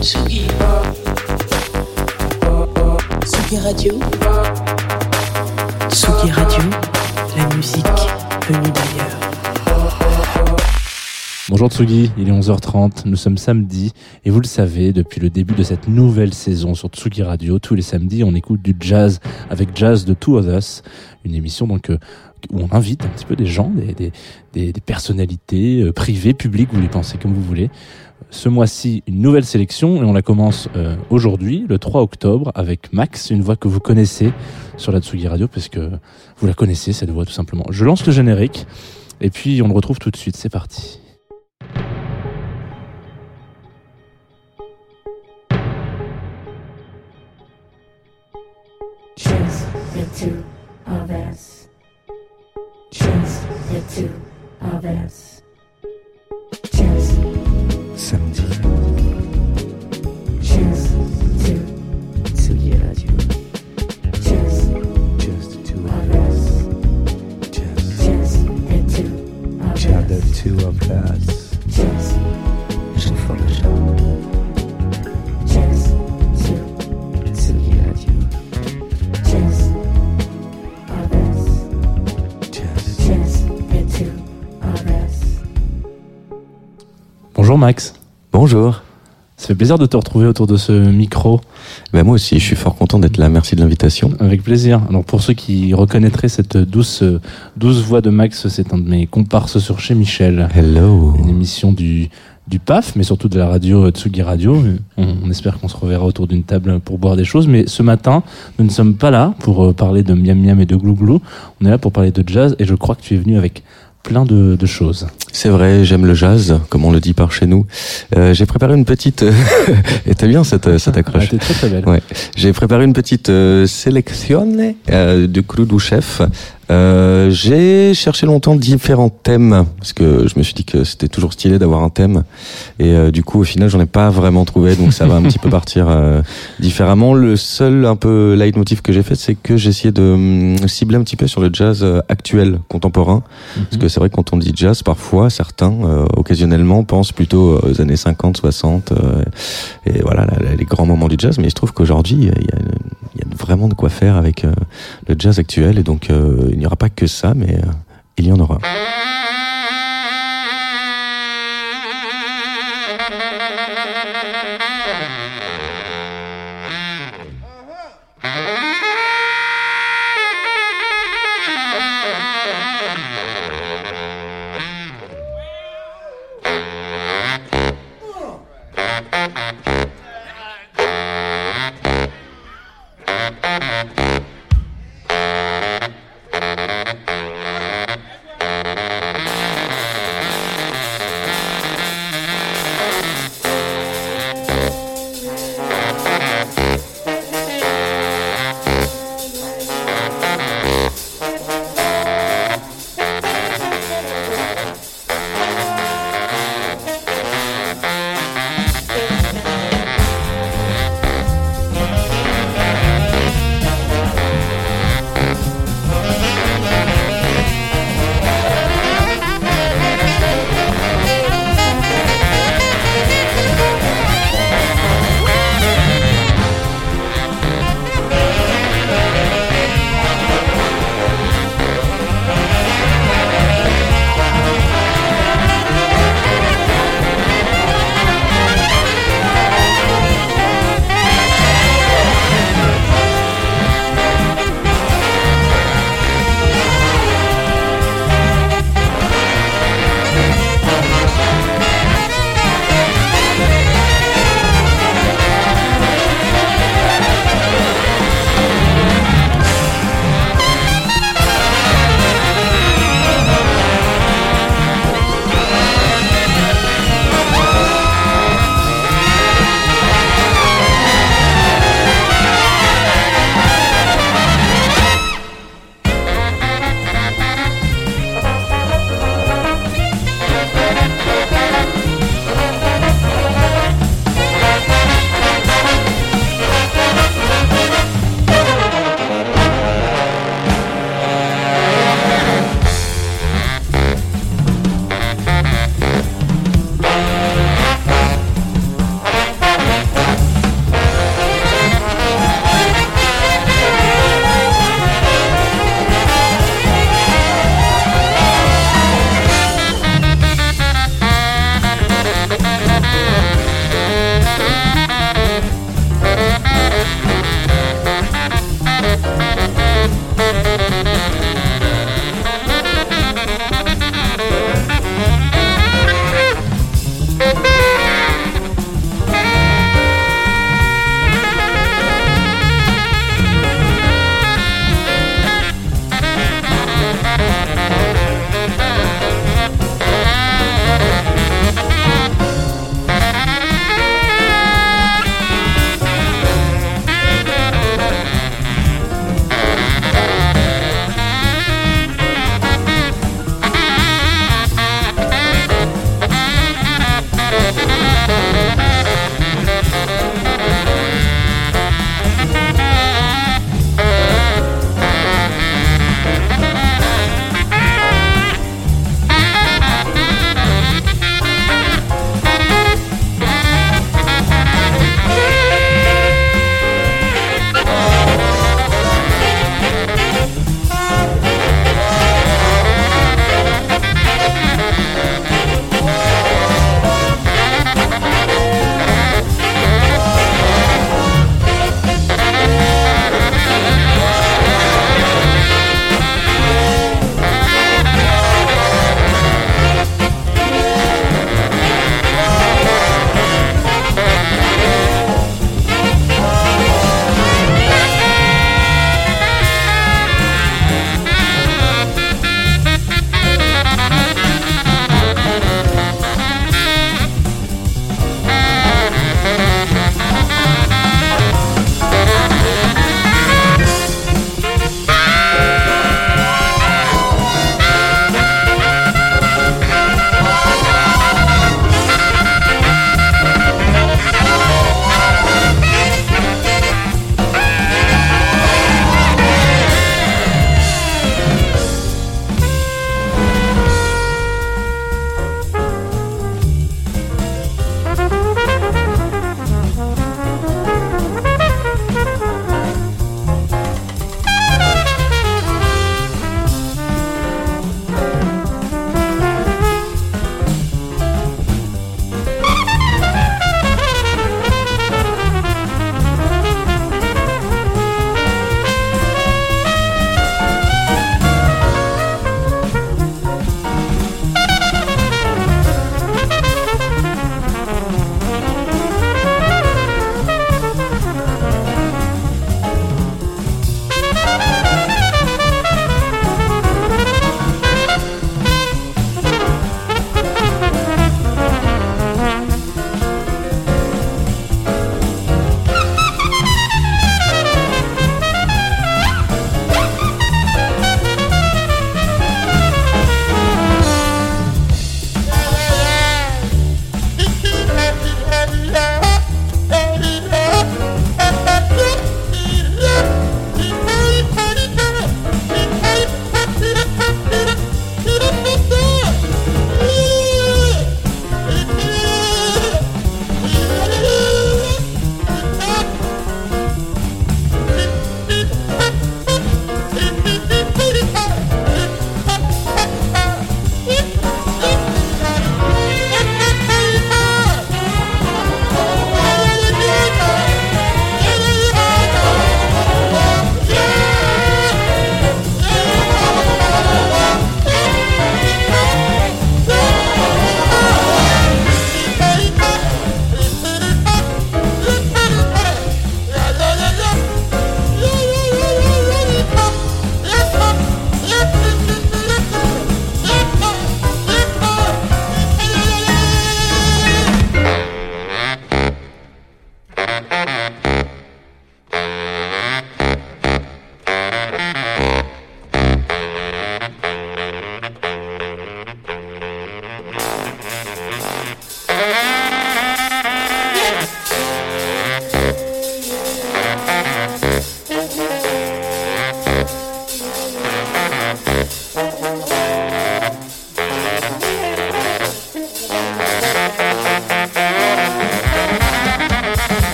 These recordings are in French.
Tsugi. Tsugi Radio. Tsugi Radio. La musique venue d'ailleurs. Bonjour Tsugi, il est 11h30, nous sommes samedi et vous le savez, depuis le début de cette nouvelle saison sur Tsugi Radio, tous les samedis on écoute du jazz avec Jazz de Two of Us, une émission donc euh, où on invite un petit peu des gens, des, des, des, personnalités euh, privées, publiques, vous les pensez comme vous voulez. Ce mois-ci, une nouvelle sélection et on la commence euh, aujourd'hui, le 3 octobre, avec Max, une voix que vous connaissez sur la Tsugi Radio parce que vous la connaissez cette voix tout simplement. Je lance le générique et puis on le retrouve tout de suite, c'est parti. Of us. Just, Samedi, just two. Tsugi Radio. Just just two of of us. us, just, Just the Bonjour Max, Bonjour. ça fait plaisir de te retrouver autour de ce micro, Ben moi aussi, je suis fort content d'être là. Merci de l'invitation. avec plaisir. Alors pour ceux qui reconnaîtraient cette douce, douce voix de Max, c'est un de mes comparses sur Chez Michel, Hello. une émission du, du PAF, mais surtout de la radio Tsugi Radio. On, on espère qu'on se reverra autour d'une table pour boire des choses, mais ce matin, nous ne sommes pas là pour euh, parler de miam miam et de glou glou, on est là pour parler de jazz, et je crois que tu es venu avec plein de, de choses. C'est vrai, j'aime le jazz, comme on le dit par chez nous. Euh, j'ai préparé une petite. Et t'as bien cette, cette Ah, accroche. t'es très très belle. Ouais. J'ai préparé une petite euh, sélection euh, du Cloudou Chef. Euh, j'ai cherché longtemps différents thèmes parce que je me suis dit que c'était toujours stylé d'avoir un thème. Et euh, du coup au final j'en ai pas vraiment trouvé donc ça va un petit peu partir euh, différemment. Le seul un peu leitmotiv que j'ai fait c'est que j'ai essayé de hum, cibler un petit peu sur le jazz actuel contemporain. Parce que c'est vrai que quand on dit jazz parfois certains occasionnellement pensent plutôt aux années 50 60 euh, et voilà la- les grands moments du jazz. Mais il se trouve qu'aujourd'hui il y a, il y a vraiment de quoi faire avec euh, le jazz actuel et donc euh, il n'y aura pas que ça mais euh, il y en aura.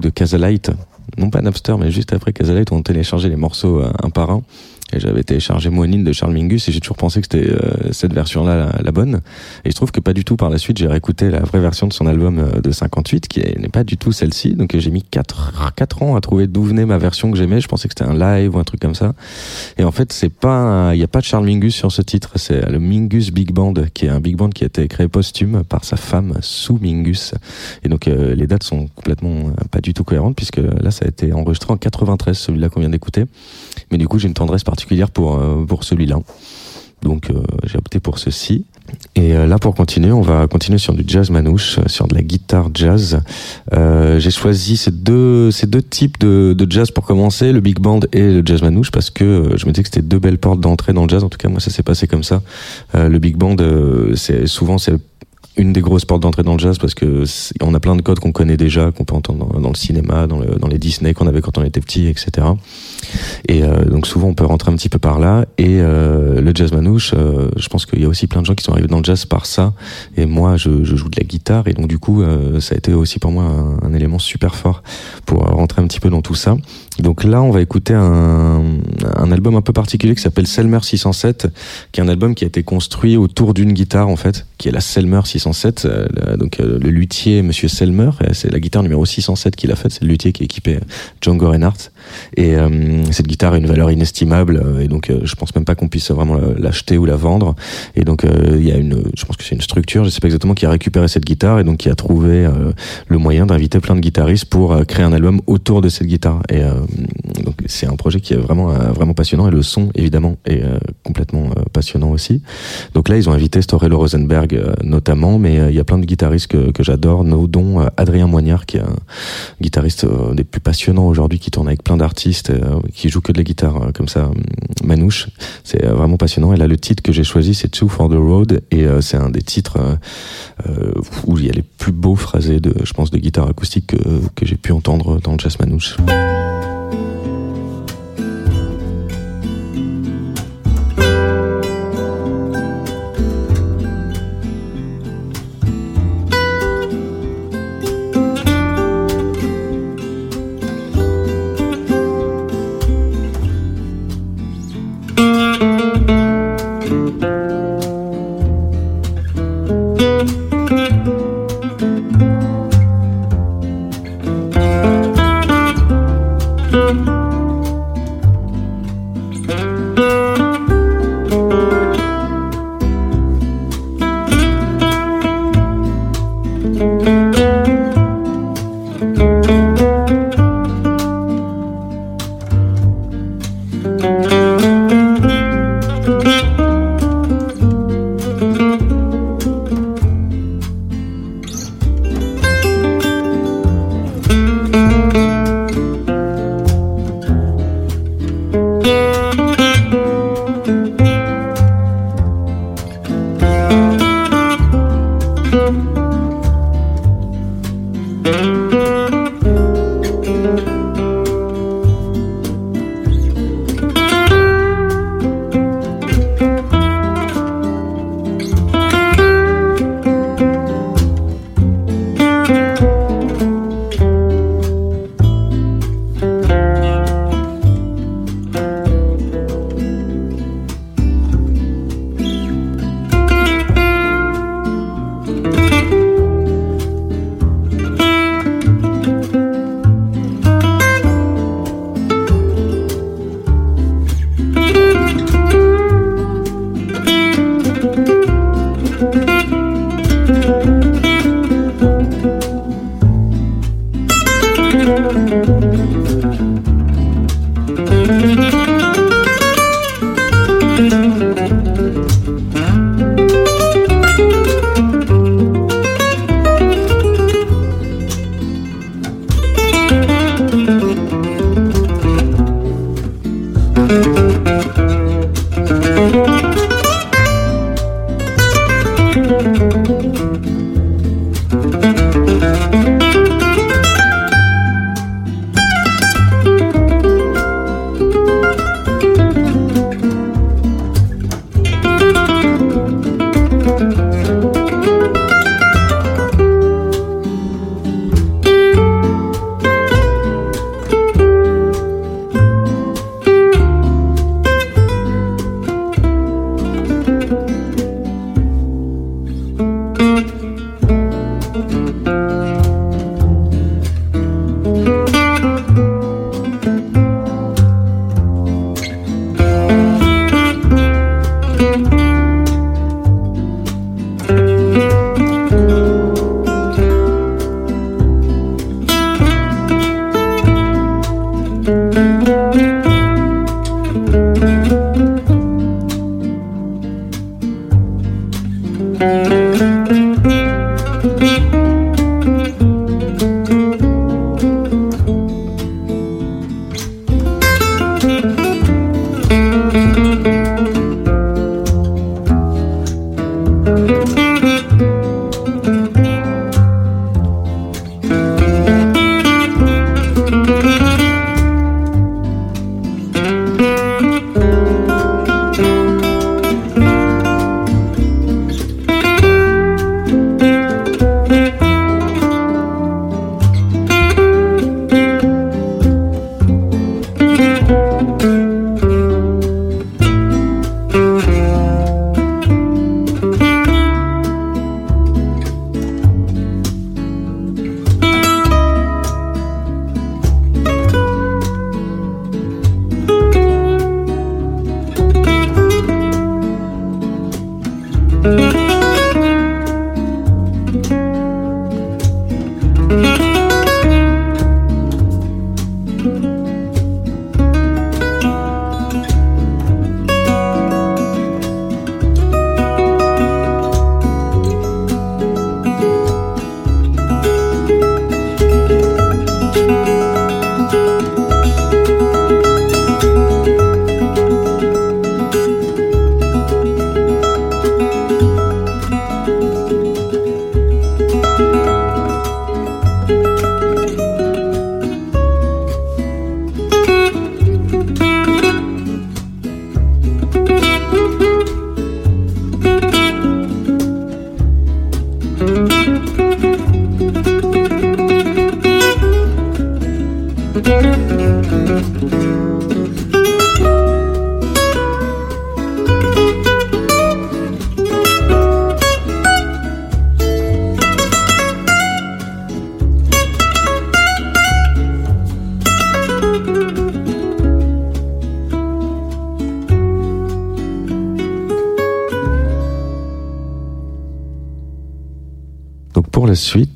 De Casalite, non pas Napster, mais juste après Casalite, on téléchargeait les morceaux euh, un par un. Et j'avais téléchargé Moanine de Charles Mingus et j'ai toujours pensé que c'était euh, cette version-là la, bonne. Et je trouve que pas du tout par la suite, j'ai réécouté la vraie version de son album euh, de 58 qui est- n'est pas du tout celle-ci. Donc j'ai mis 4, quatre ans à trouver d'où venait ma version que j'aimais. Je pensais que c'était un live ou un truc comme ça. Et en fait, c'est pas, il n'y a pas de Charles Mingus sur ce titre. C'est le Mingus Big Band, qui est un big band qui a été créé posthume par sa femme Sue Mingus. Et donc euh, les dates sont complètement euh, pas du tout cohérentes puisque là, ça a été enregistré en 93, celui-là qu'on vient d'écouter. Mais du coup, j'ai une tendresse particulière pour euh, pour celui-là. Donc euh, j'ai opté pour ceci. Et euh, là, pour continuer, on va continuer sur du jazz manouche, euh, sur de la guitare jazz. Euh, j'ai choisi ces deux, ces deux types de, de jazz pour commencer, le big band et le jazz manouche, parce que je me disais que c'était deux belles portes d'entrée dans le jazz. En tout cas, moi, ça s'est passé comme ça. Le big band, c'est souvent c'est une des grosses portes d'entrée dans le jazz parce que on a plein de codes qu'on connaît déjà, qu'on peut entendre dans, le cinéma, dans les Disney qu'on avait quand on était petit, etc. Et euh, donc souvent on peut rentrer un petit peu par là. Et euh, le jazz manouche, euh, je pense qu'il y a aussi plein de gens qui sont arrivés dans le jazz par ça. Et moi, je, je joue de la guitare et donc du coup, euh, ça a été aussi pour moi un, un élément super fort pour rentrer un petit peu dans tout ça. Donc là, on va écouter un, un album un peu particulier qui s'appelle Selmer 607, qui est un album qui a été construit autour d'une guitare en fait, qui est la Selmer 607. euh, donc euh, le luthier, Monsieur Selmer, euh, c'est la guitare numéro 607 qu'il a faite. C'est le luthier qui a équipé Django Reinhardt. Et euh, cette guitare a une valeur inestimable et donc je pense même pas qu'on puisse vraiment la- l'acheter ou la vendre. Et donc il y a une, je pense que c'est une structure, je sais pas exactement, qui a récupéré cette guitare et donc qui a trouvé le moyen d'inviter plein de guitaristes pour créer un album autour de cette guitare. Donc c'est un projet qui est vraiment euh, passionnant et le son évidemment est euh, complètement euh, passionnant aussi. Donc là ils ont invité Storello Rosenberg euh, notamment, mais euh, il y a plein de guitaristes que, j'adore, no- dont euh, Adrien Moignard qui est un guitariste euh, des plus passionnants aujourd'hui, qui tourne avec plein d'artistes, euh, qui joue que de la guitare euh, comme ça, euh, manouche. C'est euh, vraiment passionnant. Et là le titre que j'ai choisi c'est Two for the Road et euh, c'est un des titres euh, euh, où il y a les plus beaux phrasés de, je pense, de guitare acoustique que, que j'ai pu entendre dans le jazz manouche.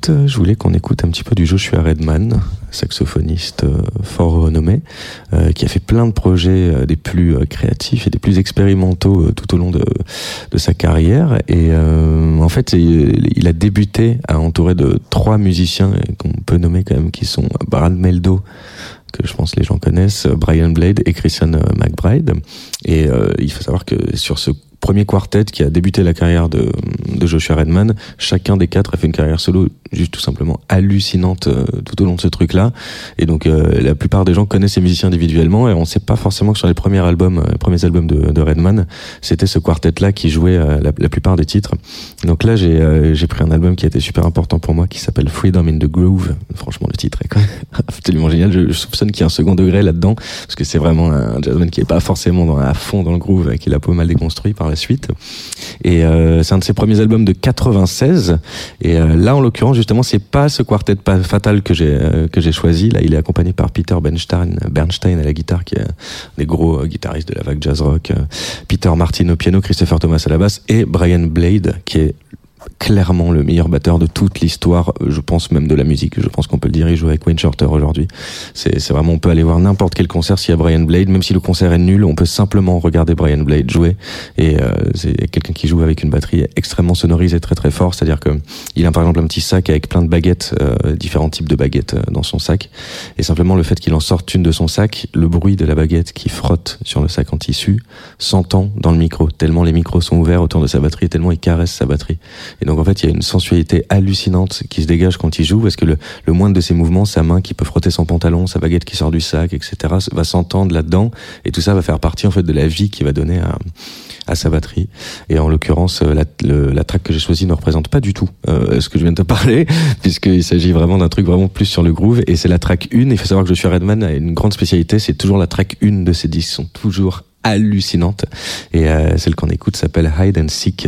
Euh, je voulais qu'on écoute un petit peu du Joshua Redman, saxophoniste euh, fort renommé, euh, qui a fait plein de projets des plus créatifs et des plus expérimentaux tout au long de, sa carrière. Et en fait, il, a débuté à entourer de trois musiciens qu'on peut nommer quand même, qui sont Brad Meldo, que je pense les gens connaissent, Brian Blade et Christian McBride. Et il faut savoir que sur ce premier quartet qui a débuté la carrière de, de Joshua Redman, chacun des quatre a fait une carrière solo juste tout simplement hallucinante euh, tout au long de ce truc-là. Et donc euh, la plupart des gens connaissent ces musiciens individuellement et on sait pas forcément que sur les premiers albums, euh, les premiers albums de, Redman, c'était ce quartet-là qui jouait la, la plupart des titres. Donc là j'ai j'ai pris un album qui a été super important pour moi qui s'appelle Freedom in the Groove. Franchement le titre est quand même absolument génial. Je, soupçonne qu'il y a un second degré là-dedans parce que c'est vraiment un jazzman qui est pas forcément à fond dans le groove, et qu'il a pas mal déconstruit par la suite. Et c'est un de ses premiers albums de 96. Et là, en l'occurrence, justement, c'est pas ce quartet fatal que j'ai euh, que j'ai choisi. Là, il est accompagné par Peter Bernstein, Bernstein à la guitare, qui est un des gros euh, guitaristes de la vague jazz rock. euh, Peter Martin au piano, Christopher Thomas à la basse et Brian Blade, qui est clairement le meilleur batteur de toute l'histoire, euh, je pense même de la musique. Je pense qu'on peut le dire. Il joue avec Wayne Shorter aujourd'hui. C'est vraiment, on peut aller voir n'importe quel concert s'il y a Brian Blade, même si le concert est nul, on peut simplement regarder Brian Blade jouer. Et euh, c'est quelqu'un qui joue avec une batterie extrêmement sonorisée, très très fort. C'est-à-dire que il a par exemple un petit sac avec plein de baguettes, euh, différents types de baguettes euh, dans son sac. Et simplement le fait qu'il en sorte une de son sac, le bruit de la baguette qui frotte sur le sac en tissu s'entend dans le micro. Tellement les micros sont ouverts autour de sa batterie, tellement il caresse sa batterie. Donc en fait, il y a une sensualité hallucinante qui se dégage quand il joue, parce que le, le moindre de ses mouvements, sa main qui peut frotter son pantalon, sa baguette qui sort du sac, etc., va s'entendre là-dedans, et tout ça va faire partie en fait de la vie qu'il va donner à, à sa batterie. Et en l'occurrence, euh, la, le- la track que j'ai choisie ne représente pas du tout euh, ce que je viens de te parler, puisqu'il s'agit vraiment d'un truc vraiment plus sur le groove, et c'est la track 1. Il faut savoir que Joshua Redman a une grande spécialité, c'est toujours la track 1 de ses disques, sont toujours hallucinantes. Et euh, celle qu'on écoute s'appelle Hide and Seek.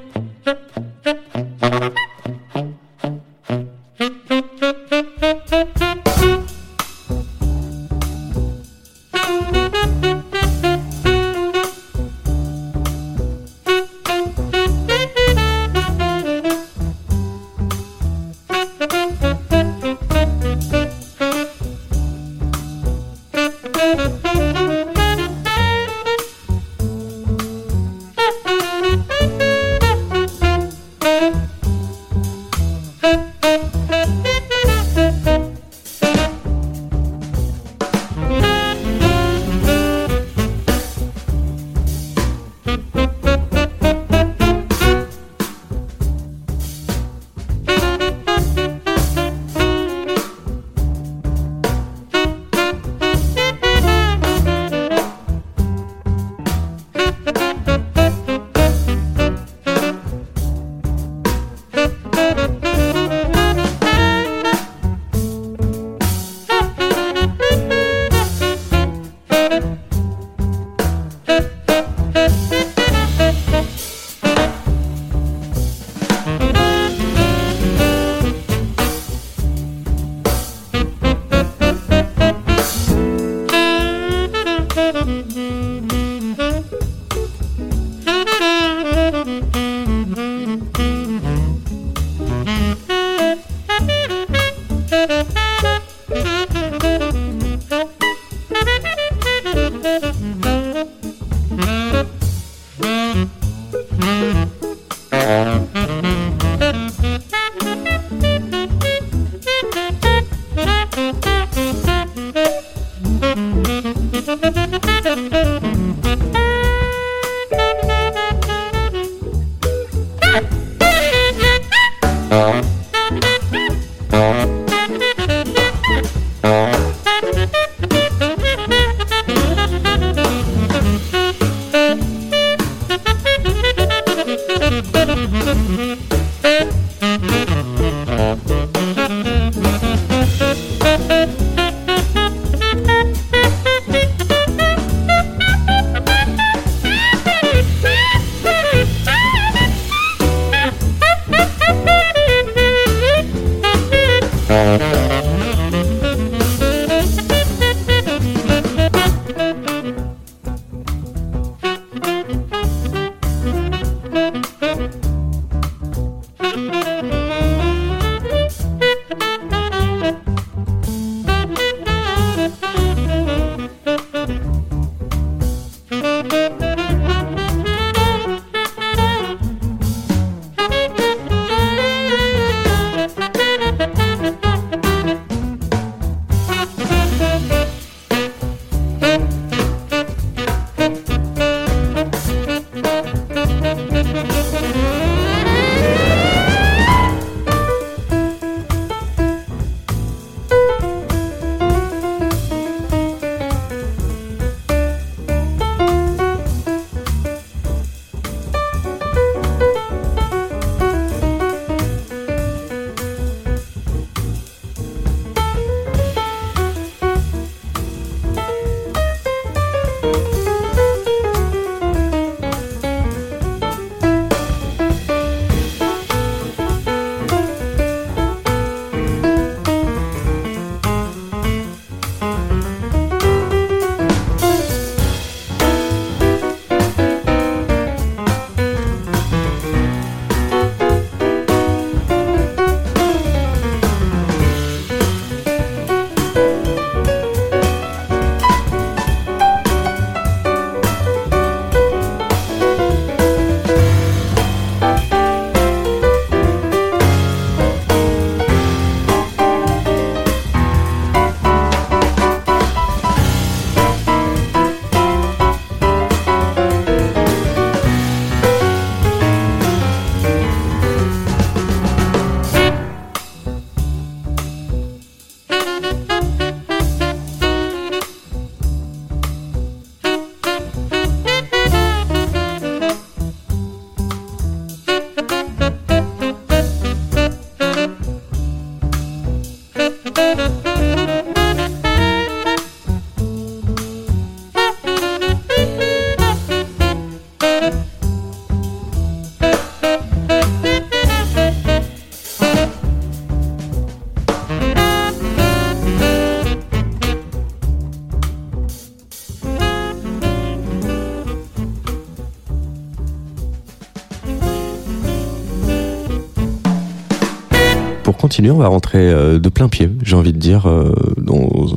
on va rentrer euh, de plein pied, j'ai envie de dire, euh,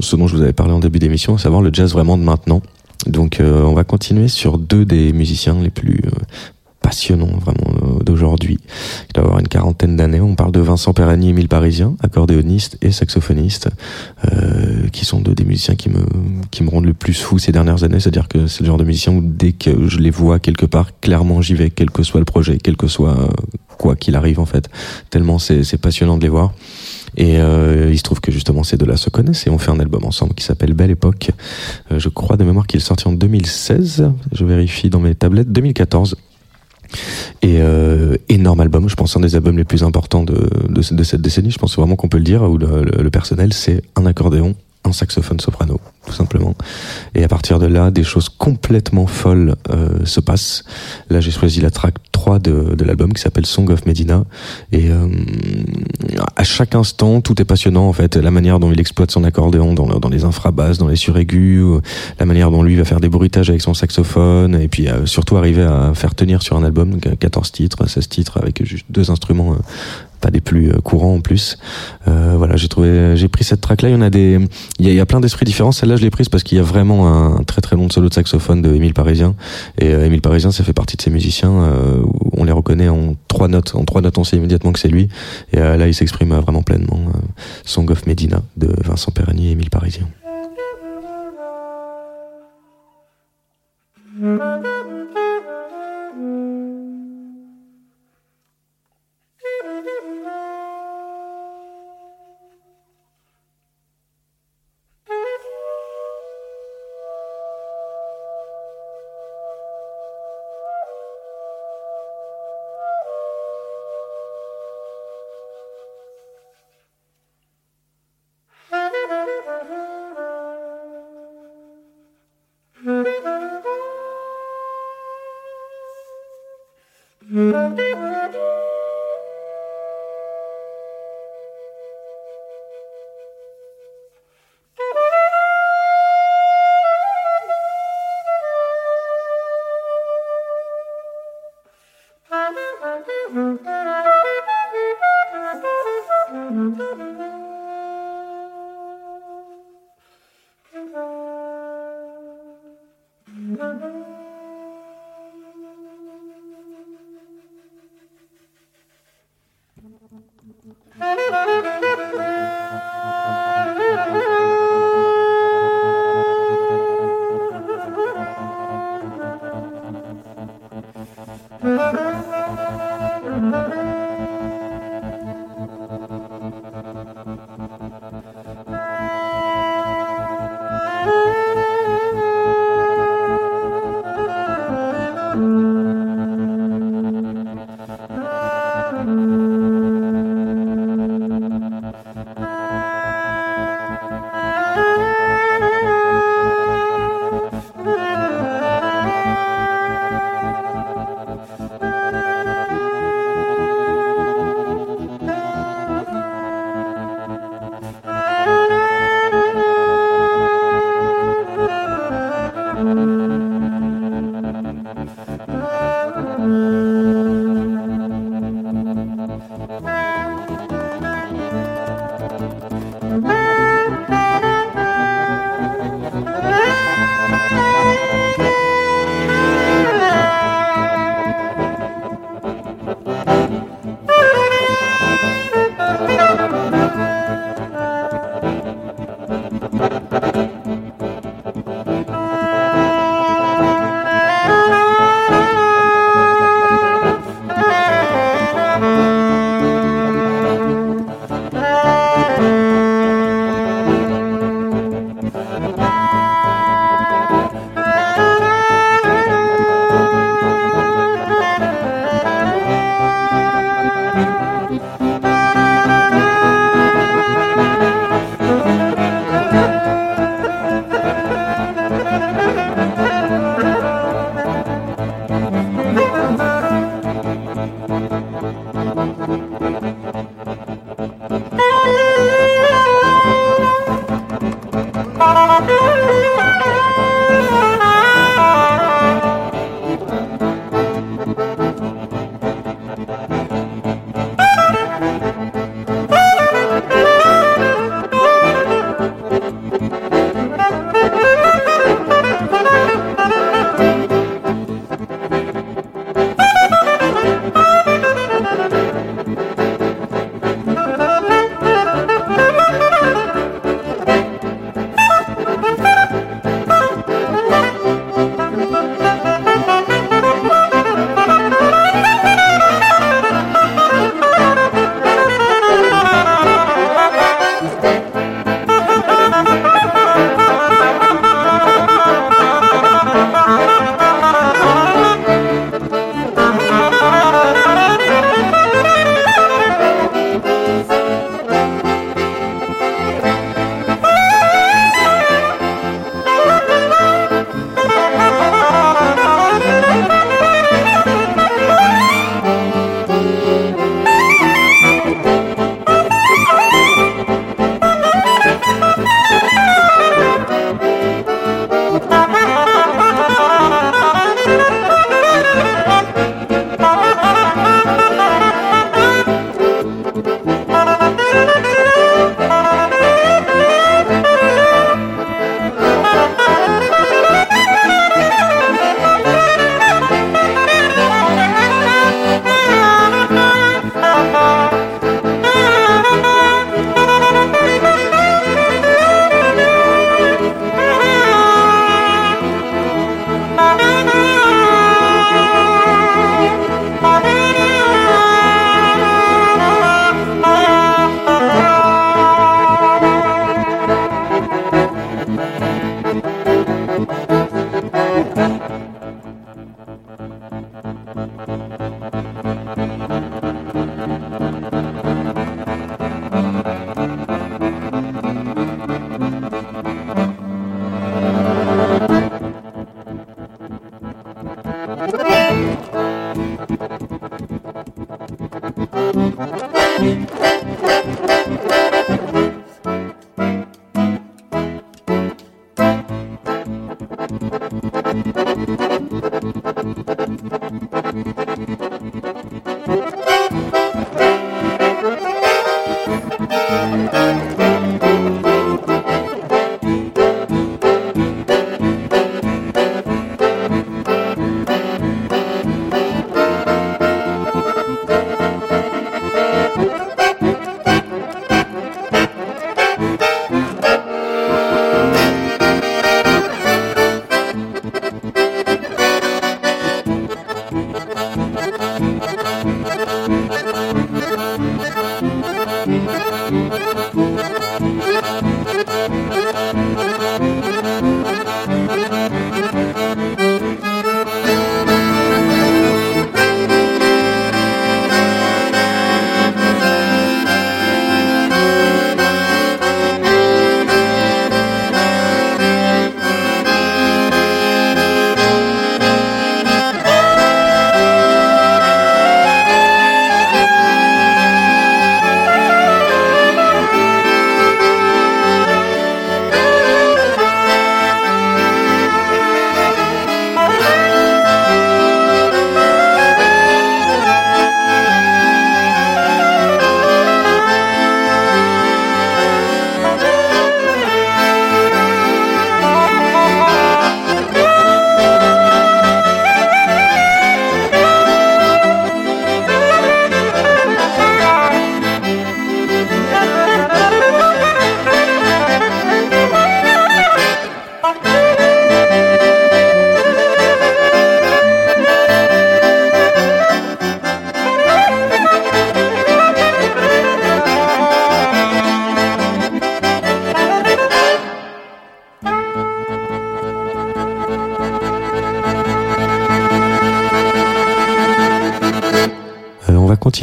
ce dont je vous avais parlé en début d'émission, à savoir le jazz vraiment de maintenant. Donc euh, on va continuer sur deux des musiciens les plus passionnants vraiment d'aujourd'hui. Il doit avoir une quarantaine d'années. On parle de Vincent Perani, Émile Parisien, accordéoniste et saxophoniste, qui sont deux des musiciens qui me qui me rendent le plus fou ces dernières années. C'est-à-dire que c'est le genre de musicien où dès que je les vois quelque part, clairement j'y vais, quel que soit le projet, quel que soit quoi qu'il arrive en fait. Tellement c'est passionnant de les voir. Et euh, il se trouve que justement ces deux-là se connaissent et on fait un album ensemble qui s'appelle Belle Époque. Euh, je crois de mémoire qu'il est sorti en 2016. Je vérifie dans mes tablettes. 2014. Et euh, énorme album, je pense un des albums les plus importants de, cette décennie. Je pense vraiment qu'on peut le dire où le personnel c'est un accordéon, un saxophone soprano, tout simplement. Et à partir de là, des choses complètement folles euh, se passent. Là, j'ai choisi la track 3 de, de l'album qui s'appelle Song of Medina. Et euh, à chaque instant, tout est passionnant en fait. La manière dont il exploite son accordéon dans, le- dans les infrabasses, dans les suraigus, euh, la manière dont lui va faire des bruitages avec son saxophone, et puis euh, surtout arriver à faire tenir sur un album donc, euh, 14 titres, 16 titres avec juste deux instruments. Pas des plus euh, courants en plus. Euh, voilà, j'ai trouvé, j'ai pris cette track là. Il y en a des, il y a, plein d'esprits différents. Celle-là, je l'ai prise parce qu'il y a vraiment un très très long solo de saxophone de Émile Parisien. Et euh, Émile Parisien, ça fait partie de ces musiciens on les reconnaît en trois notes. En trois notes, on sait immédiatement que c'est lui. Et là, il s'exprime vraiment pleinement. Song of Medina de Vincent Perani et Émile Parisien.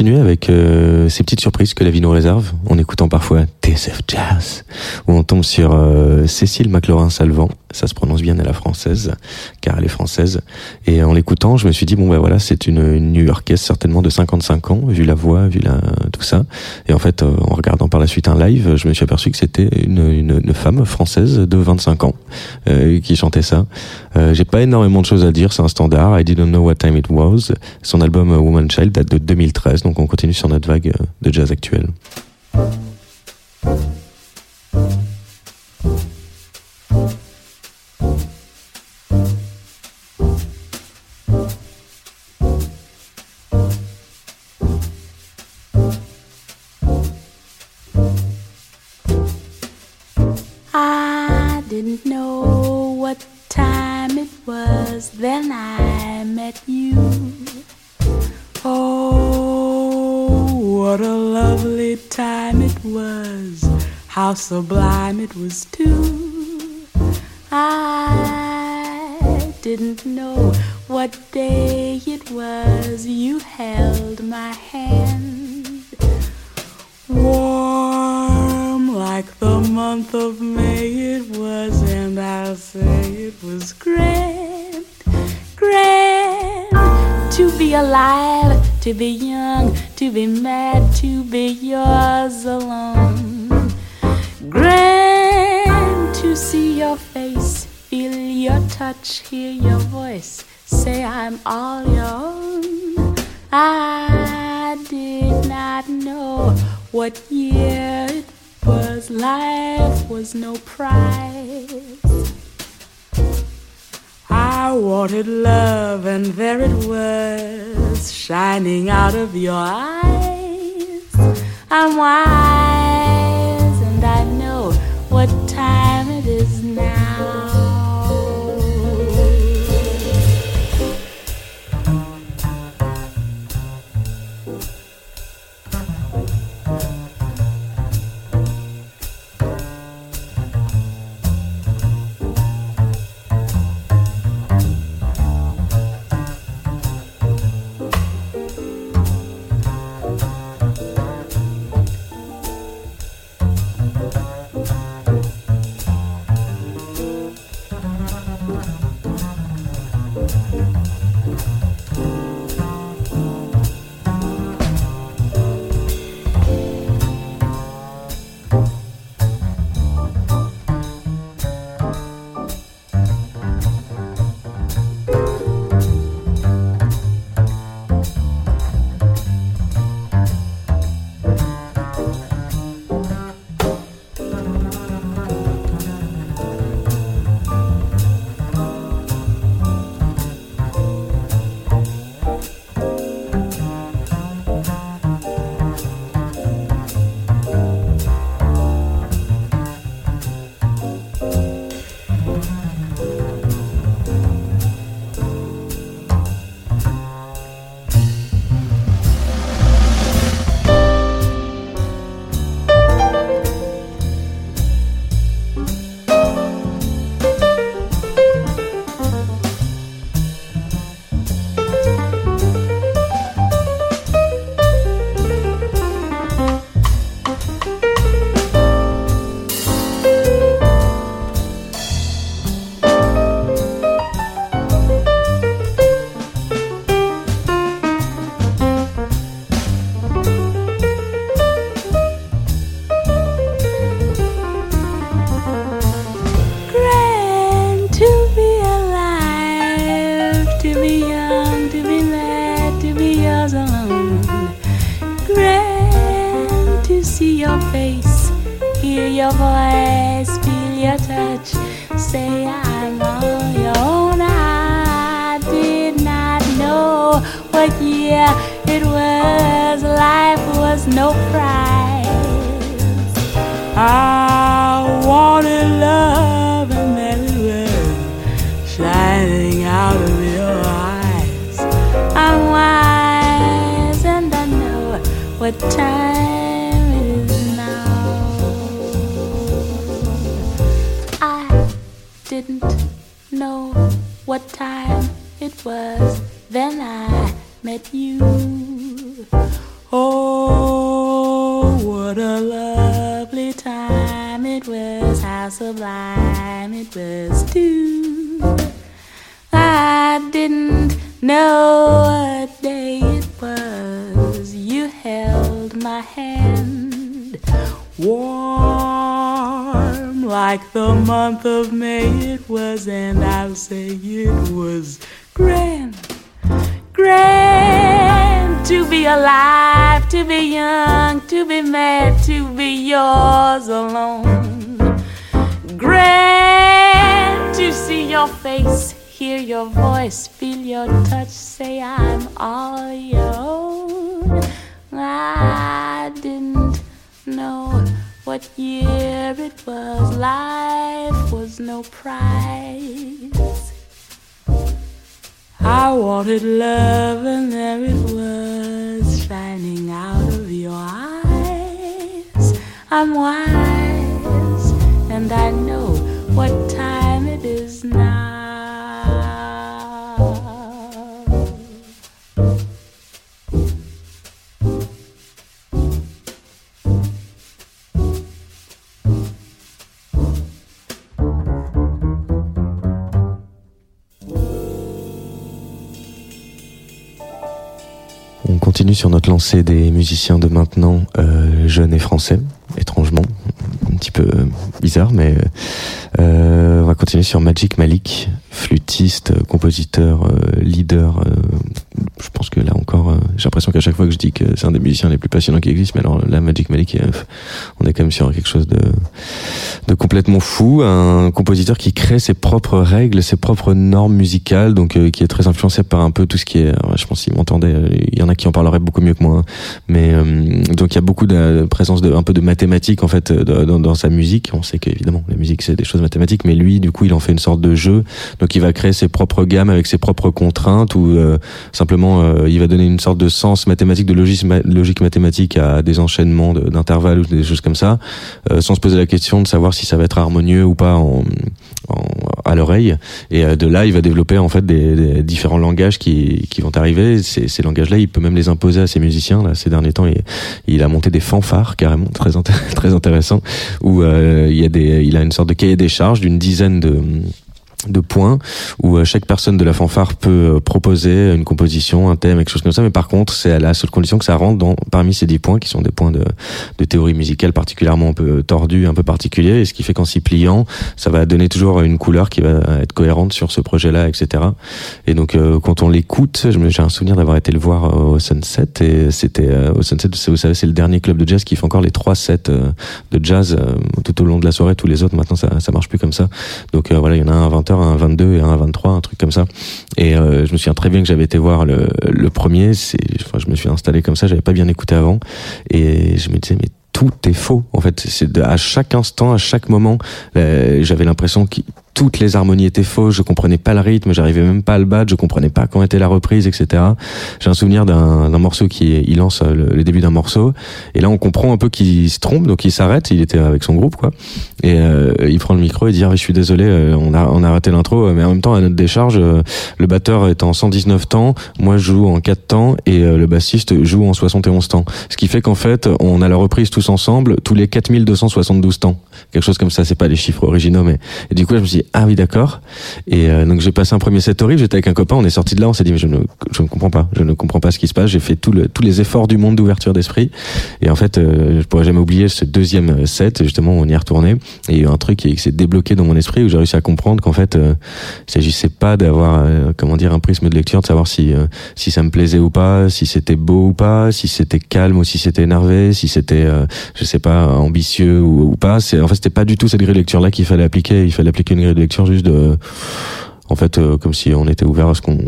Continuer avec euh, ces petites surprises que la vie nous réserve, en écoutant parfois TSF Jazz, où on tombe sur euh, Cécile McLaurin-Salvant, ça se prononce bien à la française, car elle est française, et en l'écoutant, je me suis dit, bon ben voilà, c'est une, New-Yorkaise certainement de 55 ans, vu la voix, vu tout ça, et en fait, euh, en regardant par la suite un live, je me suis aperçu que c'était une, femme française de 25 ans qui chantait ça. J'ai pas énormément de choses à dire, c'est un standard, I didn't know what time it was, son album Woman Child date de 2013, donc on continue sur notre vague euh, de jazz actuel. To be young, to be mad, to be yours alone. Grand to see your face, feel your touch, hear your voice, say I'm all your own. I did not know what year it was. Life was no prize. I wanted love, and there it was, shining out of your eyes. I'm wise, and I know what what a lovely time it was. How sublime it was, too. I didn't know what day it was. You held my hand warm like the month of May it was, and I'll say it was grand, grand to be alive, to be young, to be mad, to be yours alone. Grand to see your face, hear your voice, feel your touch, say I'm all your own. I didn't know what year it was, life was no prize. I wanted love, and there it was, shining out of your eyes. I'm wise, continue sur notre lancée des musiciens de maintenant, euh, jeunes et français, étrangement, petit peu euh, bizarre, mais euh, on va continuer sur Magic Malik, flûtiste, compositeur, euh, leader. je pense que là encore, j'ai l'impression qu'à chaque fois que je dis que c'est un des musiciens les plus passionnants qui existent, mais alors là, Magic Malik, on est quand même sur quelque chose de, de complètement fou, un compositeur qui crée ses propres règles, ses propres normes musicales, donc qui est très influencé par un peu tout ce qui est, je pense s'il m'entendait, euh, il y en a qui en parleraient beaucoup mieux que moi, hein. mais donc il y a beaucoup de présence de un peu de mathématiques en fait dans, sa musique. On sait qu'évidemment la musique c'est des choses mathématiques, mais lui du coup il en fait une sorte de jeu, donc il va créer ses propres gammes avec ses propres contraintes ou euh, simplement euh, il va donner une sorte de sens mathématique, de logique, logique mathématique à des enchaînements d'intervalles ou des choses comme ça, euh, sans se poser la question de savoir si ça va être harmonieux ou pas en- à l'oreille. Et euh, de là, il va développer en fait des, différents langages qui, qui vont arriver. Ces, ces langages-là, il peut même les imposer à ses musiciens. Là, ces derniers temps, il, il a monté des fanfares carrément très très intéressant où euh, il y a des, il a une sorte de cahier des charges d'une dizaine de de points où euh, chaque personne de la fanfare peut euh, proposer une composition, un thème, quelque chose comme ça. Mais par contre, c'est à la seule condition que ça rentre dans parmi ces dix points qui sont des points de, de théorie musicale particulièrement un peu tordus, un peu particuliers. Et ce qui fait qu'en s'y pliant, ça va donner toujours une couleur qui va être cohérente sur ce projet-là, etc. Et donc, euh, quand on l'écoute, j'ai un souvenir d'avoir été le voir euh, au Sunset. Et c'était euh, au Sunset, vous savez, c'est le dernier club de jazz qui fait encore les trois sets euh, de jazz euh, tout au long de la soirée. Tous les autres, maintenant, ça, ça marche plus comme ça. Donc euh, voilà, il y en a un à 20h, un à 22 et un à 23, un truc comme ça. Et euh, je me souviens très bien que j'avais été voir le, premier. C'est, enfin, je me suis installé comme ça, j'avais pas bien écouté avant, et je me disais mais tout est faux. En fait, c'est à chaque instant, à chaque moment, euh, j'avais l'impression que toutes les harmonies étaient fausses. Je comprenais pas le rythme, j'arrivais même pas à le battre, je comprenais pas quand était la reprise, etc. J'ai un souvenir d'un morceau qui il lance euh, le, début d'un morceau, et là on comprend un peu qu'il se trompe, donc il s'arrête. Il était avec son groupe, quoi, et euh, il prend le micro et dit ah, je suis désolé, euh, on a on a arrêté l'intro, mais en même temps à notre décharge, le batteur est en 119 temps, moi je joue en 4 temps et le bassiste joue en 71 temps. Ce qui fait qu'en fait, on a la reprise tous ensemble tous les 4272 temps. Quelque chose comme ça, c'est pas les chiffres originaux, mais et du coup, je me suis ah oui d'accord. Et euh, donc j'ai passé un premier set horrible. J'étais avec un copain, on est sorti de là, on s'est dit mais je ne, je ne comprends pas, je ne comprends pas ce qui se passe. J'ai fait tout le, tous les efforts du monde d'ouverture d'esprit. Et en fait, euh, je pourrais jamais oublier ce deuxième set. Justement, on y est retourné. Et il y a eu un truc qui, s'est débloqué dans mon esprit où j'ai réussi à comprendre qu'en fait, euh, il s'agissait pas d'avoir euh, comment dire un prisme de lecture, de savoir si euh, si ça me plaisait ou pas, si c'était beau ou pas, si c'était calme ou si c'était énervé, si c'était euh, je sais pas ambitieux ou, ou pas. C'est en fait c'était pas du tout cette grille lecture là qu'il fallait appliquer. Il fallait appliquer une grille de juste de en fait euh, comme si on était ouvert à ce qu'on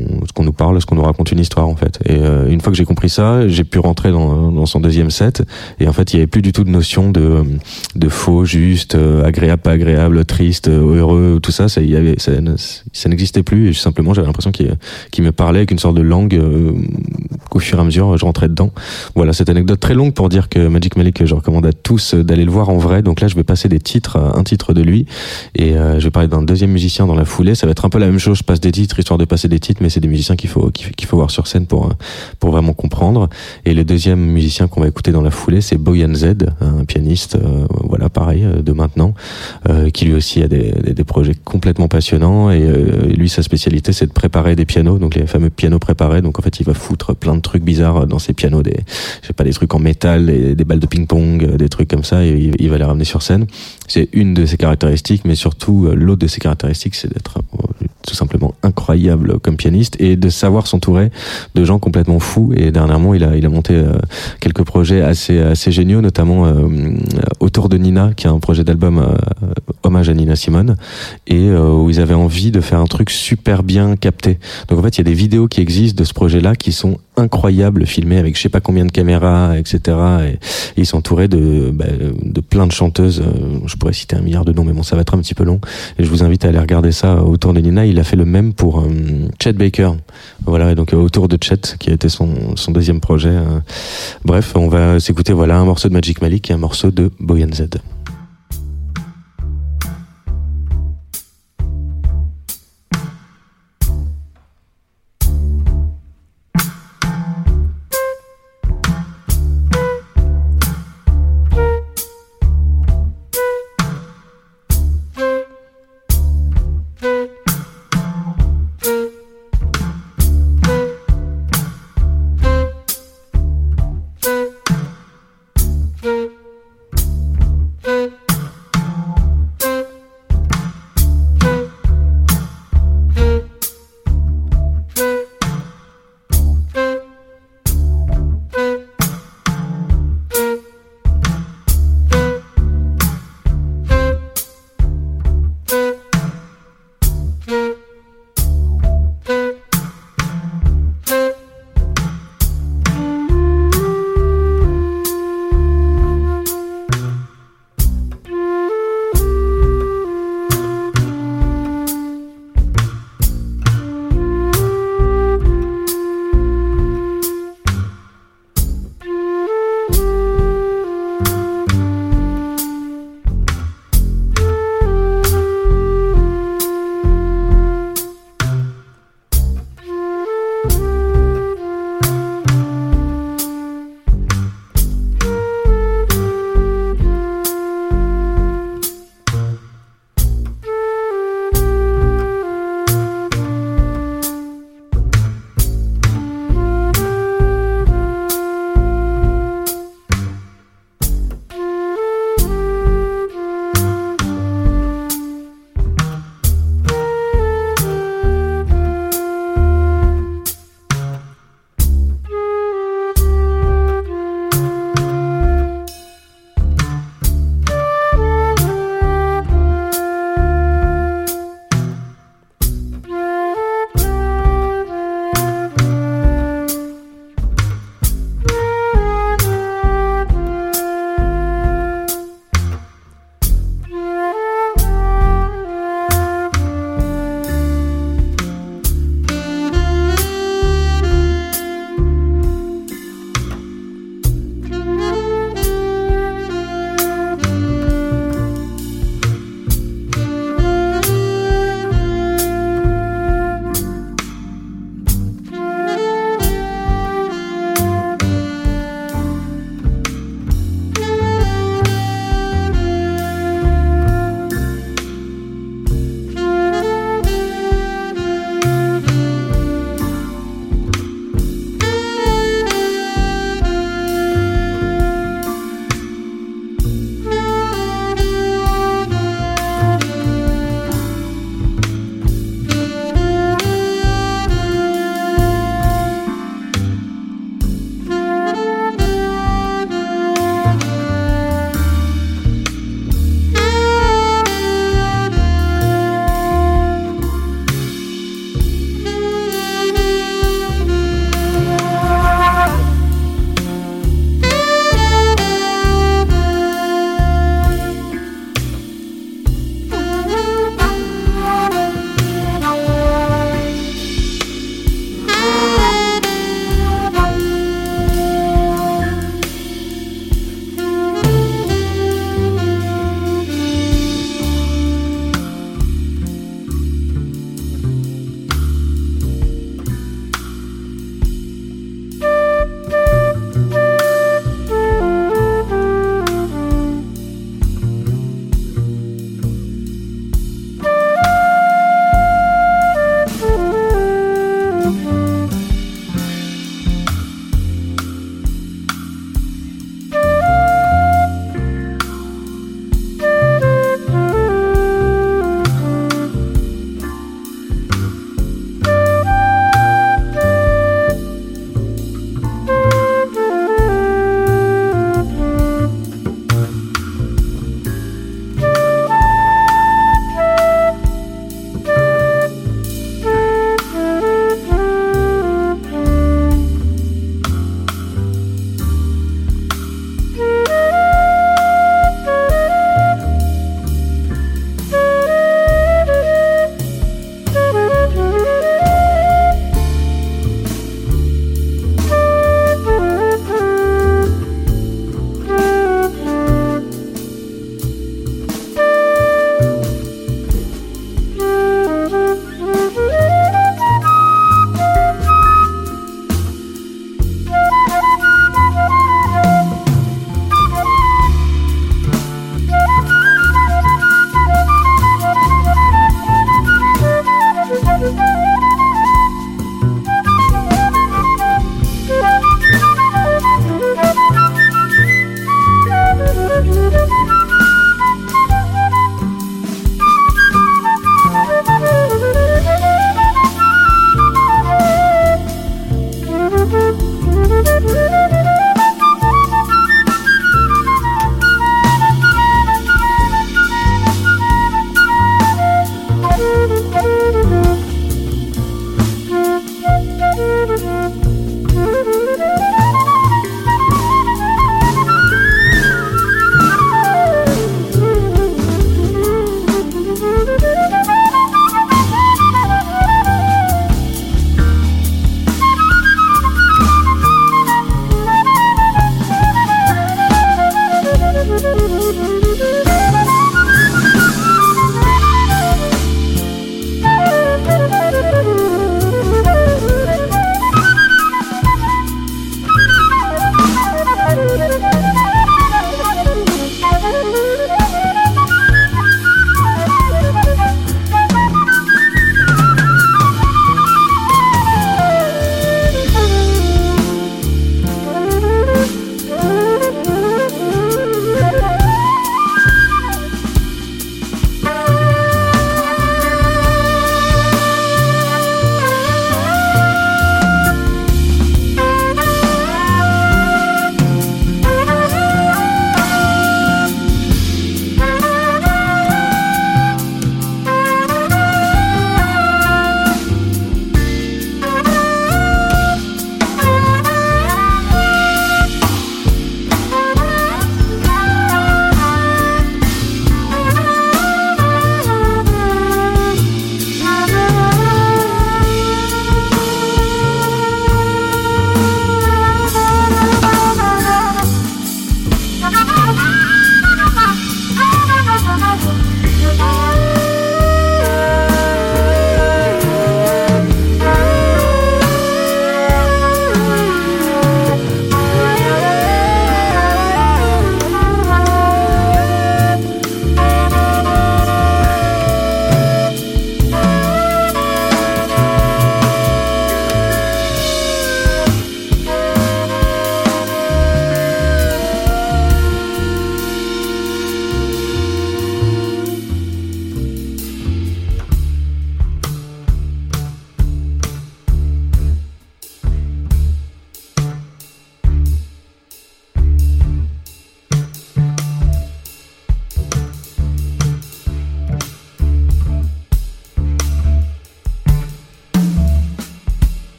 nous parle, à ce qu'on nous raconte une histoire en fait. Et euh, une fois que j'ai compris ça, j'ai pu rentrer dans, son deuxième set et en fait il y avait plus du tout de notion de faux, juste, euh, agréable, pas agréable, triste, heureux, tout ça. Ça n'existait plus et simplement j'avais l'impression qu'il me parlait avec une sorte de langue qu'au fur et à mesure je rentrais dedans. Voilà cette anecdote très longue pour dire que Magic Malik je recommande à tous d'aller le voir en vrai. Donc là je vais passer des titres, un titre de lui et je vais parler d'un deuxième musicien dans la foulée. Ça va être un peu la même chose. Je passe des titres histoire de passer des titres, mais c'est des musiciens qu'il faut qu'il faut voir sur scène pour pour vraiment comprendre. Et le deuxième musicien qu'on va écouter dans la foulée, c'est Boyan Z, un pianiste, euh, voilà pareil euh, de maintenant, euh, qui lui aussi a des, des, projets complètement passionnants. Et lui, sa spécialité, c'est de préparer des pianos, donc les fameux pianos préparés. Donc en fait, il va foutre plein de trucs bizarres dans ses pianos, des je sais pas des trucs en métal, des, des balles de ping-pong, des trucs comme ça. Et il, va les ramener sur scène. C'est une de ses caractéristiques, mais surtout l'autre de ses caractéristiques, c'est d'être tout simplement incroyable comme pianiste et de savoir s'entourer de gens complètement fous. Et dernièrement, il a, il a monté euh, quelques projets assez, assez géniaux, notamment euh, autour de Nina, qui est un projet d'album euh, hommage à Nina Simone, et euh, où ils avaient envie de faire un truc super bien capté. Donc en fait, il y a des vidéos qui existent de ce projet-là qui sont incroyables, filmées avec je sais pas combien de caméras, etc. Et, et ils entourés de, bah, de plein de chanteuses. euh, Je pourrais citer un milliard de noms, mais bon, ça va être un petit peu long. Et je vous invite à aller regarder ça autour de Nina. Il a fait le même pour euh, Chet Baker. Voilà, et donc euh, autour de Chet, qui a été son, son deuxième projet. euh. Bref, on va s'écouter voilà un morceau de Magic Malik et un morceau de Boyan Z.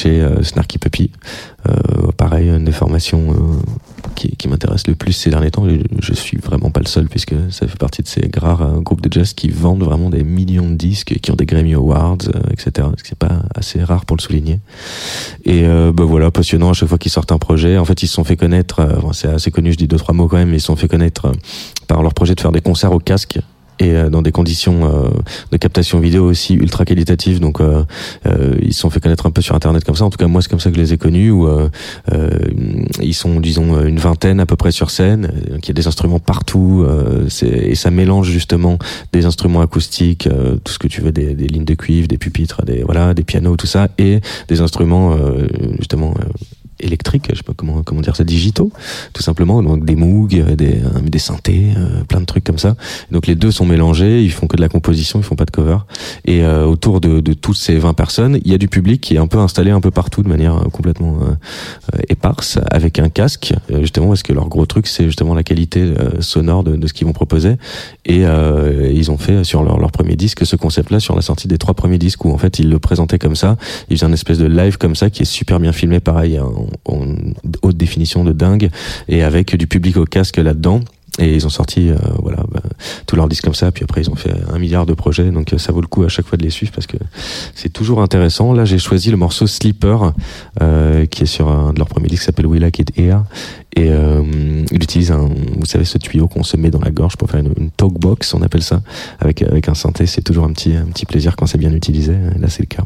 chez euh, Snarky Puppy. Euh, pareil, une des formations euh, qui, m'intéresse le plus ces derniers temps. Je, je suis vraiment pas le seul puisque ça fait partie de ces rares groupes de jazz qui vendent vraiment des millions de disques, qui ont des Grammy Awards, etc. Ce qui est pas assez rare pour le souligner. Et bah voilà, passionnant à chaque fois qu'ils sortent un projet. En fait, ils se sont fait connaître, c'est assez connu, je dis deux trois mots quand même, mais ils se sont fait connaître par leur projet de faire des concerts au casque et euh, dans des conditions euh, de captation vidéo aussi ultra qualitatives. Donc euh, ils se sont fait connaître un peu sur internet comme ça. En tout cas, moi c'est comme ça que je les ai connus. Où ils sont, disons, une vingtaine à peu près sur scène. euh, Il y a des instruments partout. et ça mélange justement des instruments acoustiques, tout ce que tu veux, des, des lignes de cuivre, des pupitres, des voilà, des pianos, tout ça, et des instruments justement. Électriques, je sais pas comment comment dire ça, digitaux, tout simplement, donc des Moog, euh, des euh, des synthés, euh, plein de trucs comme ça. Donc les deux sont mélangés, ils font que de la composition, ils font pas de cover. Et euh, autour de, de toutes ces 20 personnes, il y a du public qui est un peu installé un peu partout de manière complètement euh, éparse, avec un casque, justement parce que leur gros truc c'est justement la qualité sonore de, de ce qu'ils vont proposer. Et ils ont fait sur leur, leur premier disque ce concept-là sur la sortie des trois premiers disques où en fait ils le présentaient comme ça. Ils faisaient un espèce de live comme ça qui est super bien filmé, pareil haute définition de dingue et avec du public au casque là-dedans. Et ils ont sorti euh, voilà bah, tous leurs disques comme ça. Puis après ils ont fait un milliard de projets, donc euh, ça vaut le coup à chaque fois de les suivre parce que c'est toujours intéressant. Là j'ai choisi le morceau Sleeper euh, qui est sur un de leurs premiers disques qui s'appelle Like It Here et il utilise un vous savez ce tuyau qu'on se met dans la gorge pour faire une, une talk box on appelle ça avec avec un synthé. C'est toujours un petit un petit plaisir quand c'est bien utilisé. Là c'est le cas.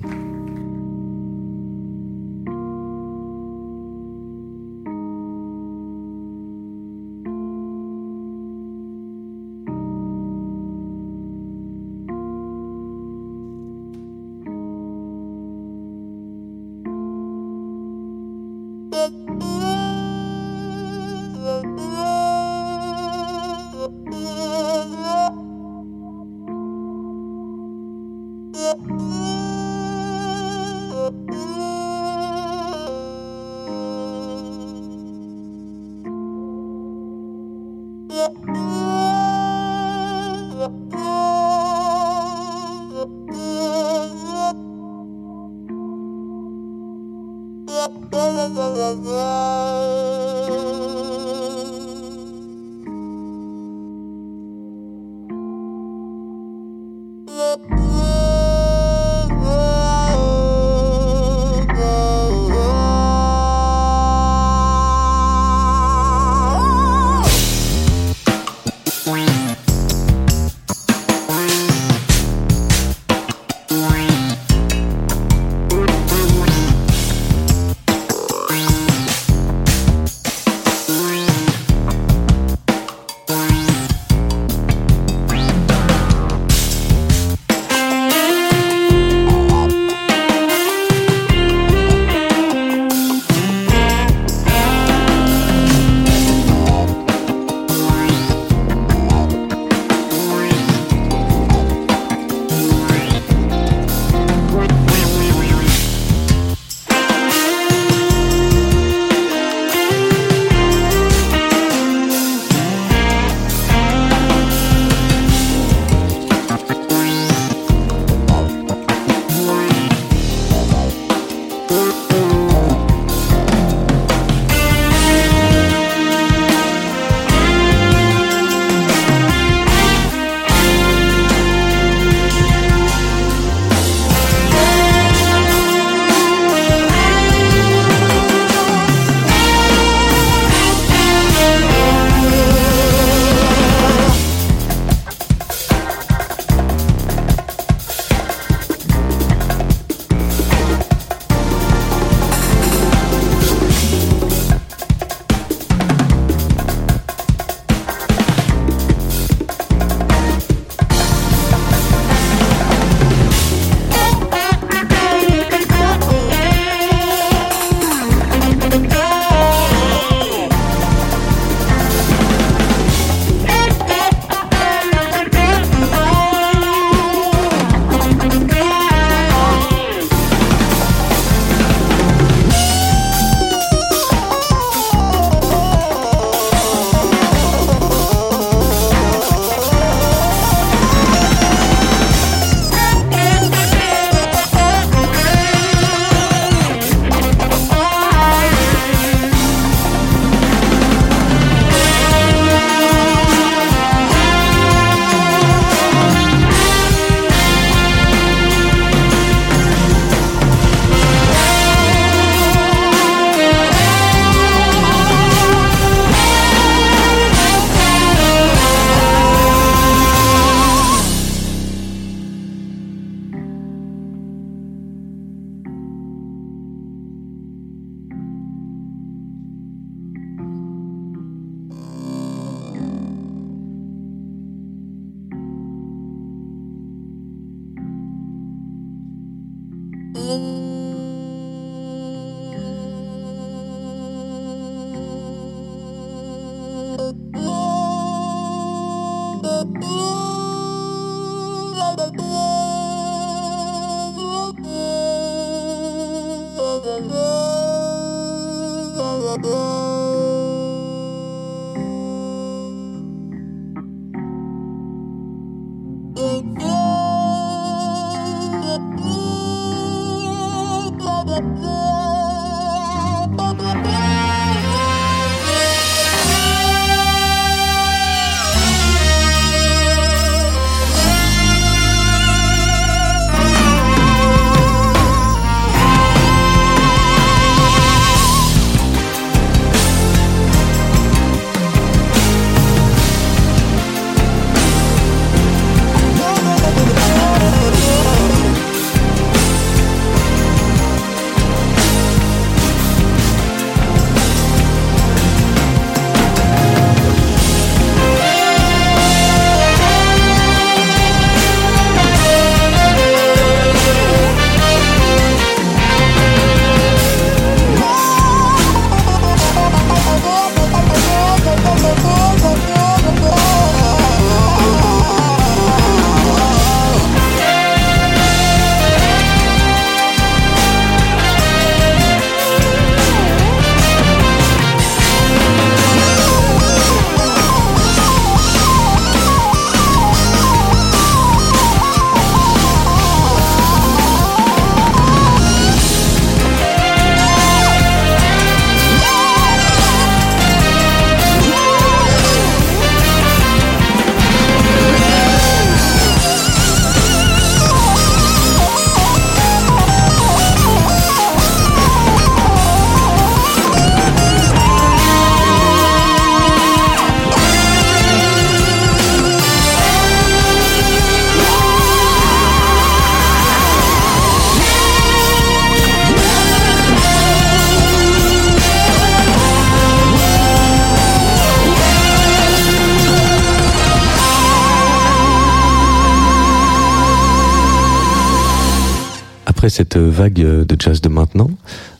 Cette vague de jazz de maintenant,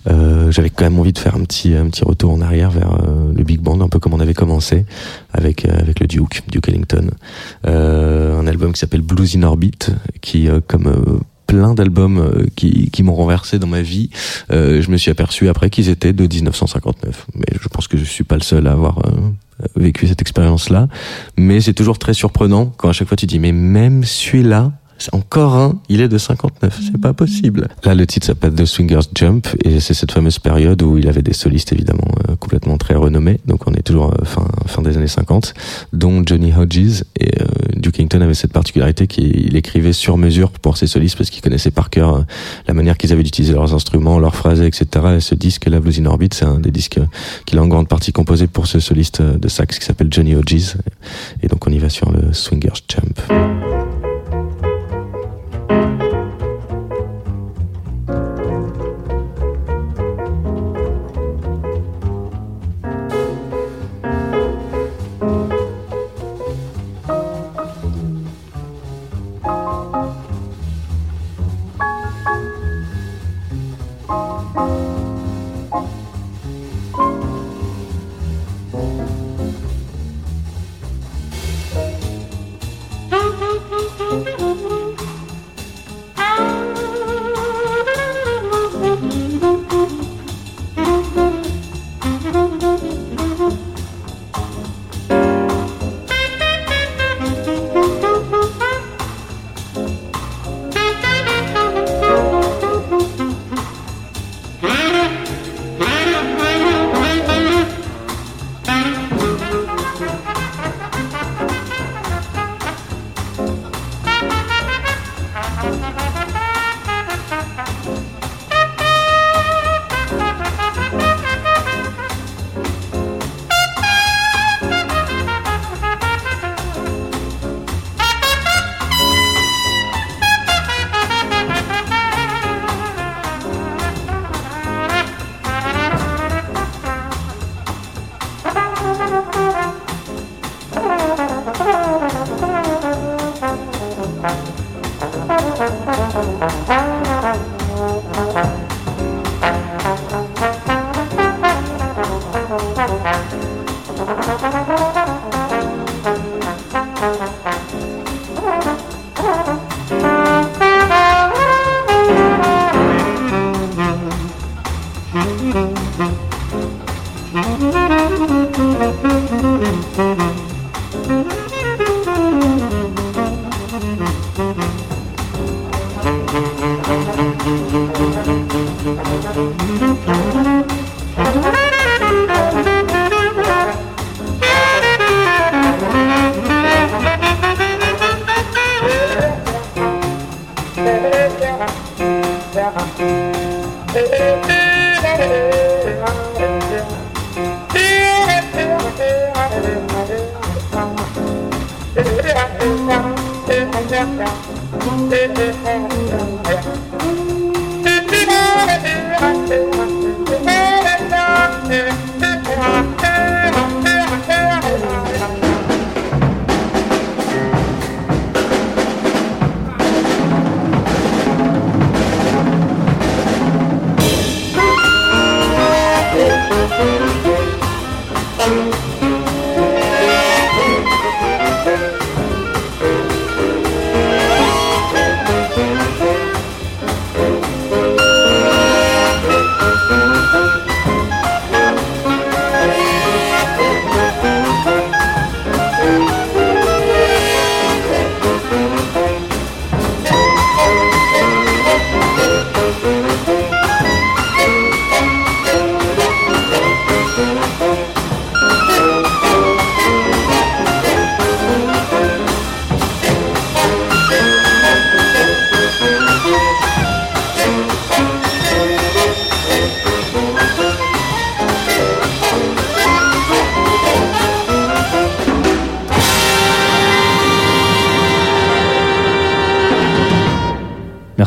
euh, j'avais quand même envie de faire un petit un petit retour en arrière vers euh, le big band, un peu comme on avait commencé avec euh, avec le Duke, Duke Ellington, Euh, un album qui s'appelle Blues in Orbit, qui euh, comme euh, plein d'albums euh, qui, qui m'ont renversé dans ma vie, euh, je me suis aperçu après qu'ils étaient de 1959. Mais je pense que je suis pas le seul à avoir euh, vécu cette expérience-là. Mais c'est toujours très surprenant quand à chaque fois tu dis mais même celui-là, encore un, il est de 59, c'est pas possible. Là, le titre s'appelle The Swingers Jump et c'est cette fameuse période où il avait des solistes évidemment euh, complètement très renommés. Donc on est toujours euh, fin fin des années 50, dont Johnny Hodges et euh, Duke Ellington avait cette particularité qu'il écrivait sur mesure pour ses solistes parce qu'il connaissait par cœur la manière qu'ils avaient d'utiliser leurs instruments, leurs phrases, etc. Et ce disque, là, Blues in Orbit, c'est un des disques qu'il a en grande partie composé pour ce soliste de sax qui s'appelle Johnny Hodges. Et donc on y va sur le Swingers Jump.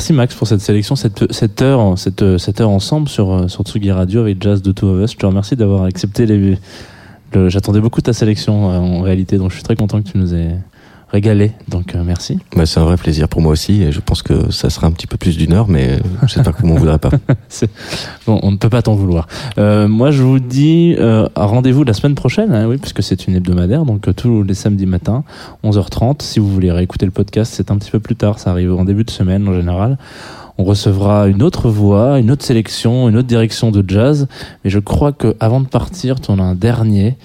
Merci Max pour cette sélection, cette, heure, cette, heure ensemble sur, sur Tsugi Radio avec Jazz de Two of Us. Je te remercie d'avoir accepté les. le- J'attendais beaucoup ta sélection euh, en réalité, donc je suis très content que tu nous aies régalé. Donc euh, merci. Bah, c'est un vrai plaisir pour moi aussi et je pense que ça sera un petit peu plus d'une heure, mais euh, j'espère que vous m'en voudrez pas. Bon, on ne peut pas t'en vouloir. Euh, moi, je vous dis euh, rendez-vous la semaine prochaine, hein, oui, puisque c'est une hebdomadaire, donc euh, tous les samedis matins, 11h30. Si vous voulez réécouter le podcast, c'est un petit peu plus tard, ça arrive en début de semaine en général. On recevra une autre voix, une autre sélection, une autre direction de jazz. Mais je crois que avant de partir, tu en as un dernier.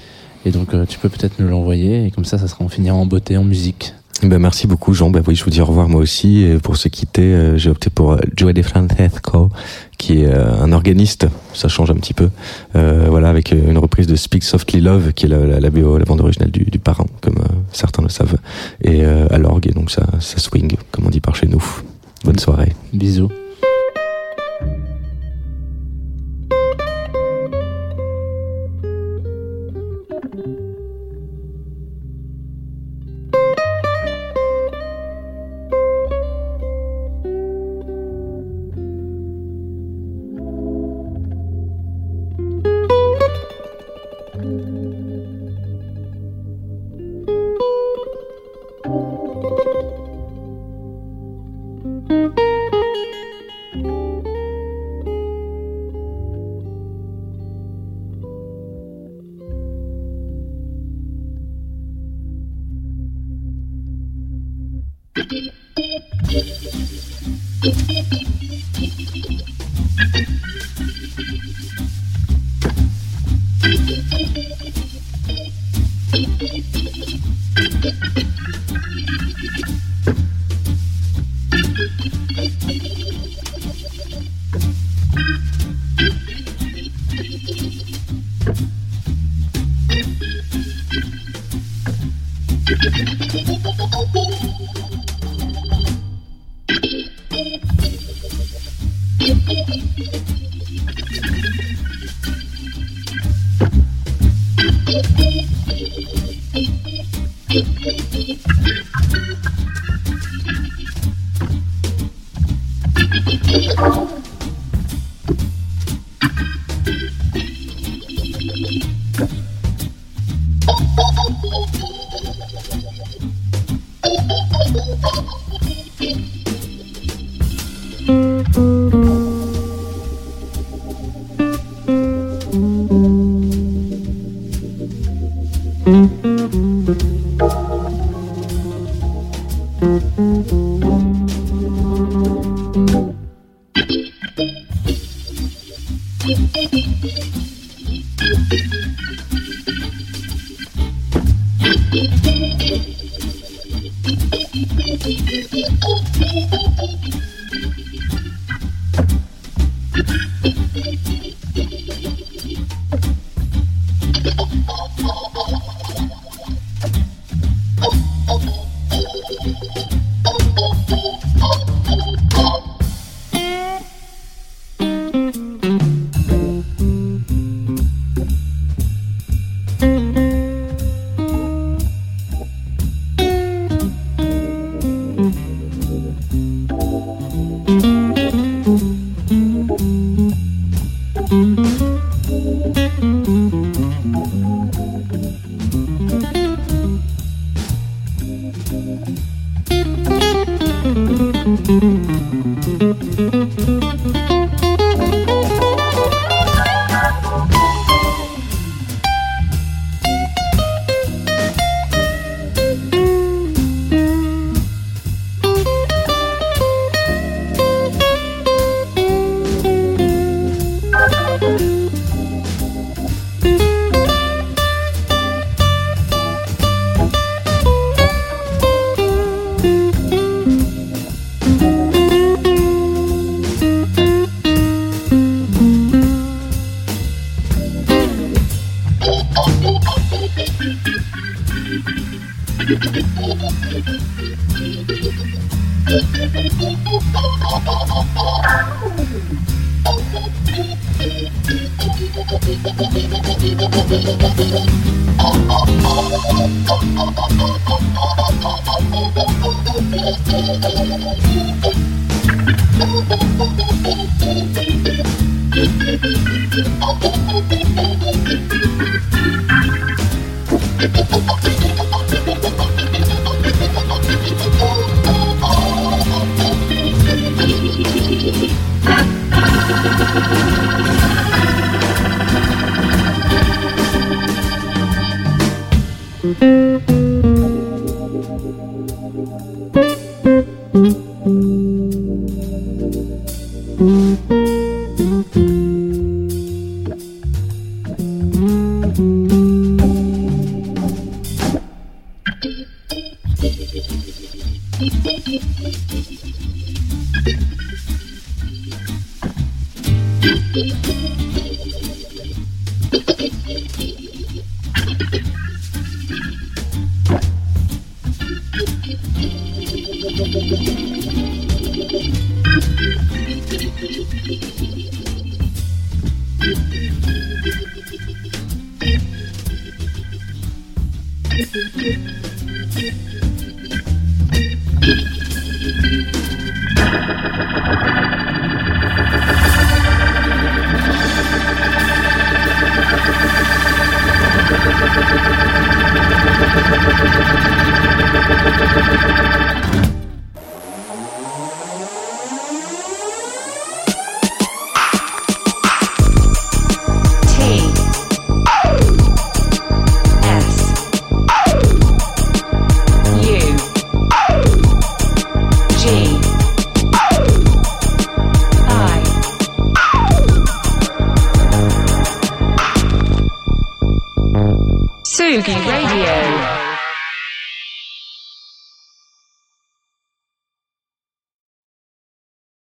Et donc, euh, tu peux peut-être nous l'envoyer. Et comme ça, ça sera en finira en beauté, en musique. Ben, merci beaucoup Jean. Ben oui, je vous dis au revoir moi aussi. Et pour se quitter, euh, j'ai opté pour euh, Joe De Francesco, qui est un organiste. Ça change un petit peu. Euh, voilà, avec une reprise de Speak Softly Love, qui est la, la, la BO, la bande originale du, du parrain, comme euh, certains le savent, et euh, à l'orgue. Et donc ça, ça swing, comme on dit par chez nous. Bonne soirée. Bisous. Thank you.